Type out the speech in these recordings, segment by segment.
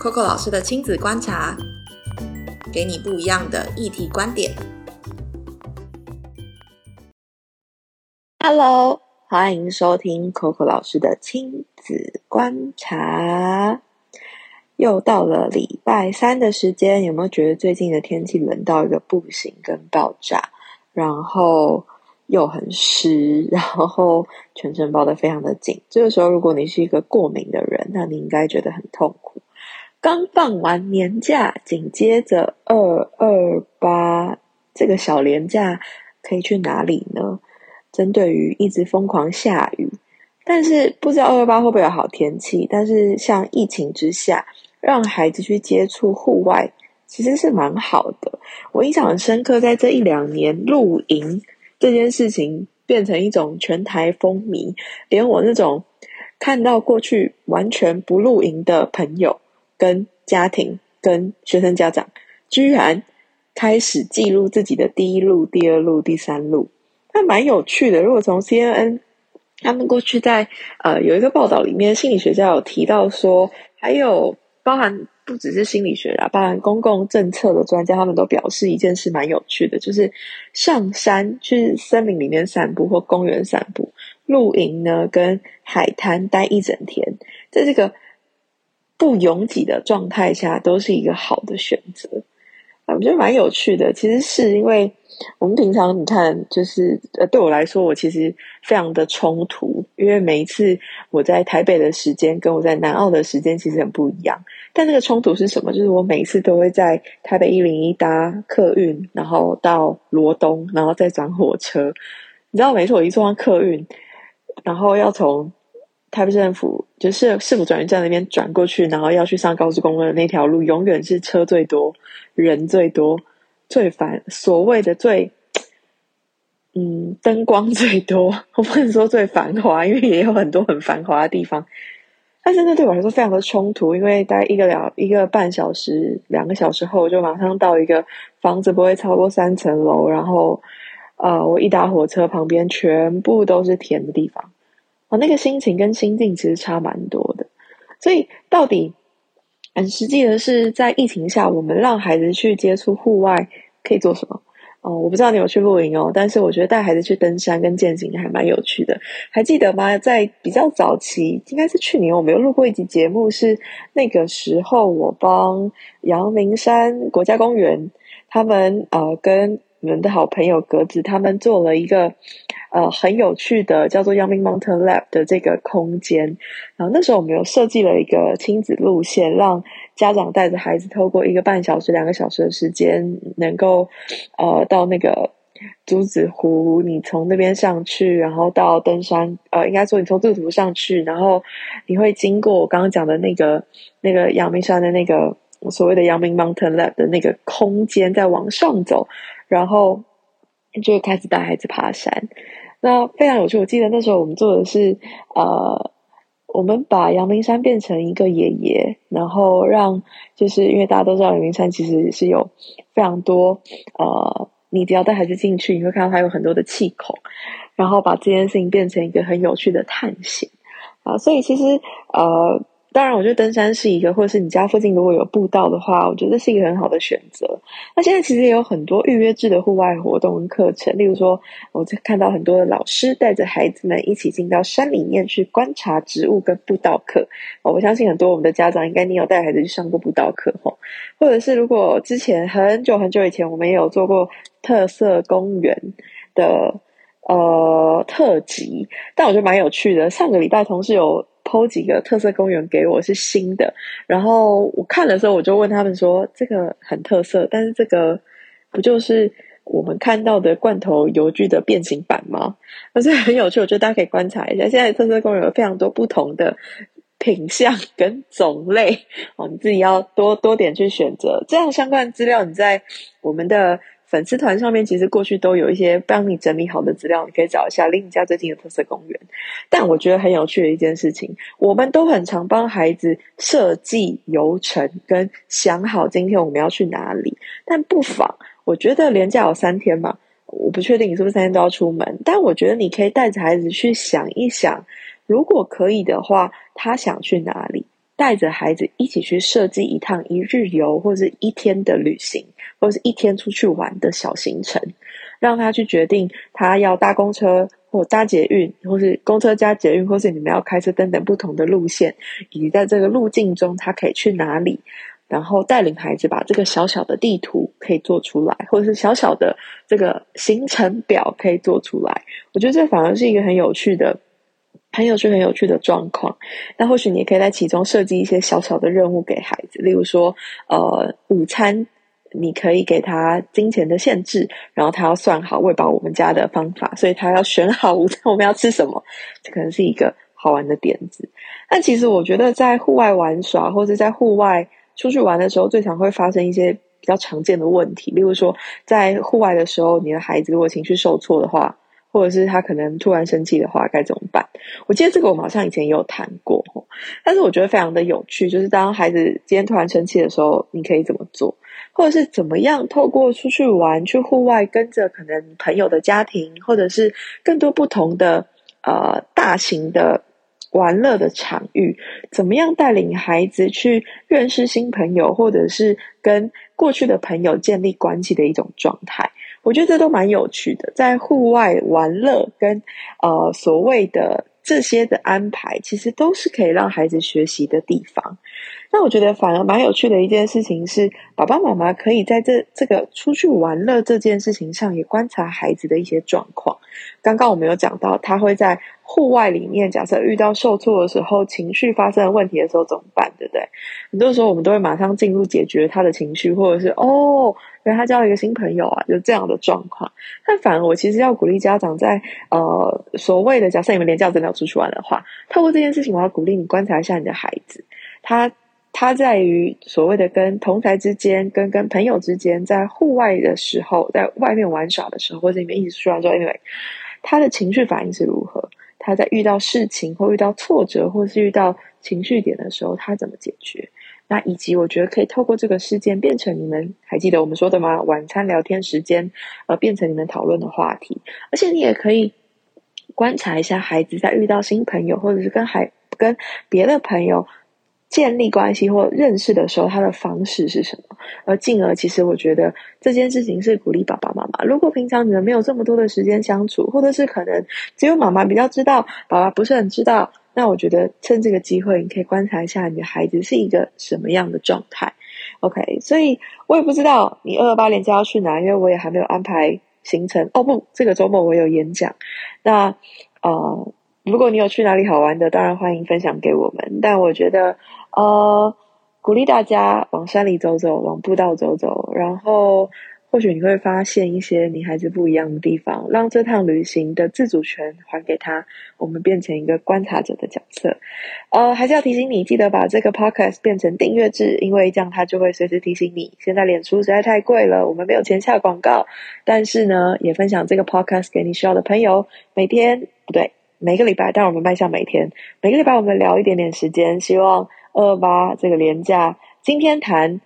Coco 老师的亲子观察，给你不一样的议题观点。Hello，欢迎收听 Coco 老师的亲子观察。又到了礼拜三的时间，有没有觉得最近的天气冷到一个不行，跟爆炸？然后。又很湿，然后全身包的非常的紧。这个时候，如果你是一个过敏的人，那你应该觉得很痛苦。刚放完年假，紧接着二二八这个小年假可以去哪里呢？针对于一直疯狂下雨，但是不知道二二八会不会有好天气。但是像疫情之下，让孩子去接触户外，其实是蛮好的。我印象很深刻，在这一两年露营。这件事情变成一种全台风靡，连我那种看到过去完全不露营的朋友、跟家庭、跟学生家长，居然开始记录自己的第一路、第二路、第三路，那蛮有趣的。如果从 CNN 他们过去在呃有一个报道里面，心理学家有提到说，还有包含。不只是心理学啦，包含公共政策的专家，他们都表示一件事蛮有趣的，就是上山去森林里面散步或公园散步、露营呢，跟海滩待一整天，在这个不拥挤的状态下，都是一个好的选择。啊，我觉得蛮有趣的。其实是因为我们平常你看，就是呃，对我来说，我其实非常的冲突，因为每一次我在台北的时间跟我在南澳的时间其实很不一样。但这个冲突是什么？就是我每次都会在台北一零一搭客运，然后到罗东，然后再转火车。你知道，每次我一坐上客运，然后要从台北市政府就是市府转运站那边转过去，然后要去上高速公路的那条路，永远是车最多、人最多、最繁所谓的最嗯灯光最多。我不能说最繁华，因为也有很多很繁华的地方。但是那对我来说非常的冲突，因为大概一个两一个半小时、两个小时后，就马上到一个房子不会超过三层楼，然后呃，我一搭火车旁边全部都是田的地方，我那个心情跟心境其实差蛮多的。所以到底很实际的是，在疫情下，我们让孩子去接触户外可以做什么？哦，我不知道你有去露营哦，但是我觉得带孩子去登山跟健行还蛮有趣的。还记得吗？在比较早期，应该是去年，我们有录过一集节目，是那个时候我帮阳明山国家公园他们呃跟你们的好朋友格子他们做了一个。呃，很有趣的叫做 Young Mountain Lab 的这个空间，然后那时候我们有设计了一个亲子路线，让家长带着孩子透过一个半小时、两个小时的时间，能够呃到那个竹子湖，你从那边上去，然后到登山，呃，应该说你从竹子湖上去，然后你会经过我刚刚讲的那个那个阳明山的那个所谓的阳明 Mountain Lab 的那个空间，再往上走，然后就开始带孩子爬山。那非常有趣，我记得那时候我们做的是，呃，我们把阳明山变成一个爷爷，然后让就是因为大家都知道阳明山其实是有非常多，呃，你只要带孩子进去，你会看到它有很多的气孔，然后把这件事情变成一个很有趣的探险啊，所以其实呃。当然，我觉得登山是一个，或者是你家附近如果有步道的话，我觉得是一个很好的选择。那现在其实也有很多预约制的户外活动跟课程，例如说，我在看到很多的老师带着孩子们一起进到山里面去观察植物跟步道课。我相信很多我们的家长应该你有带孩子去上过步道课吼，或者是如果之前很久很久以前我们也有做过特色公园的呃特辑，但我觉得蛮有趣的。上个礼拜同事有。剖几个特色公园给我是新的，然后我看的时候我就问他们说：“这个很特色，但是这个不就是我们看到的罐头邮具的变形版吗？”而且很有趣，我觉得大家可以观察一下。现在特色公园有非常多不同的品相跟种类哦，你自己要多多点去选择。这样相关资料你在我们的。粉丝团上面其实过去都有一些帮你整理好的资料，你可以找一下离你家最近的特色公园。但我觉得很有趣的一件事情，我们都很常帮孩子设计游程，跟想好今天我们要去哪里。但不妨，我觉得连假有三天嘛，我不确定你是不是三天都要出门，但我觉得你可以带着孩子去想一想，如果可以的话，他想去哪里。带着孩子一起去设计一趟一日游或者一天的旅行，或者是一天出去玩的小行程，让他去决定他要搭公车或搭捷运，或是公车加捷运，或是你们要开车等等不同的路线，以及在这个路径中他可以去哪里。然后带领孩子把这个小小的地图可以做出来，或者是小小的这个行程表可以做出来。我觉得这反而是一个很有趣的、很有趣、很有趣的状况。那或许你也可以在其中设计一些小小的任务给孩子，例如说，呃，午餐你可以给他金钱的限制，然后他要算好喂饱我们家的方法，所以他要选好午餐我们要吃什么，这可能是一个好玩的点子。但其实我觉得在户外玩耍或者在户外。出去玩的时候，最常会发生一些比较常见的问题，例如说，在户外的时候，你的孩子如果情绪受挫的话，或者是他可能突然生气的话，该怎么办？我记得这个我们好像以前也有谈过，但是我觉得非常的有趣，就是当孩子今天突然生气的时候，你可以怎么做，或者是怎么样透过出去玩、去户外，跟着可能朋友的家庭，或者是更多不同的呃大型的。玩乐的场域，怎么样带领孩子去认识新朋友，或者是跟过去的朋友建立关系的一种状态？我觉得这都蛮有趣的。在户外玩乐跟呃所谓的这些的安排，其实都是可以让孩子学习的地方。那我觉得反而蛮有趣的一件事情是，爸爸妈妈可以在这这个出去玩乐这件事情上，也观察孩子的一些状况。刚刚我们有讲到，他会在户外里面，假设遇到受挫的时候，情绪发生问题的时候怎么办，对不对？很多时候我们都会马上进入解决他的情绪，或者是哦，原来他交了一个新朋友啊，就这样的状况。但反而我其实要鼓励家长，在呃所谓的假设你们连假真的要出去玩的话，透过这件事情，我要鼓励你观察一下你的孩子，他他在于所谓的跟同台之间，跟跟朋友之间，在户外的时候，在外面玩耍的时候，或者你们一起出去玩之后，因为。他的情绪反应是如何？他在遇到事情或遇到挫折，或是遇到情绪点的时候，他怎么解决？那以及我觉得可以透过这个事件变成你们还记得我们说的吗？晚餐聊天时间，而变成你们讨论的话题。而且你也可以观察一下孩子在遇到新朋友，或者是跟孩跟别的朋友。建立关系或认识的时候，他的方式是什么？而进而，其实我觉得这件事情是鼓励爸爸妈妈。如果平常你们没有这么多的时间相处，或者是可能只有妈妈比较知道，爸爸不是很知道，那我觉得趁这个机会，你可以观察一下你的孩子是一个什么样的状态。OK，所以我也不知道你二二八连假要去哪，因为我也还没有安排行程。哦不，这个周末我有演讲。那呃，如果你有去哪里好玩的，当然欢迎分享给我们。但我觉得。呃，鼓励大家往山里走走，往步道走走，然后或许你会发现一些你孩子不一样的地方，让这趟旅行的自主权还给他，我们变成一个观察者的角色。呃，还是要提醒你，记得把这个 podcast 变成订阅制，因为这样它就会随时提醒你。现在脸书实在太贵了，我们没有钱下广告，但是呢，也分享这个 podcast 给你需要的朋友，每天不对，每个礼拜，但我们迈向每天，每个礼拜我们聊一点点时间，希望。二八这个廉价，今天谈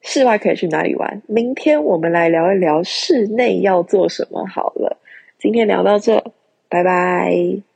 室外可以去哪里玩，明天我们来聊一聊室内要做什么好了。今天聊到这，拜拜。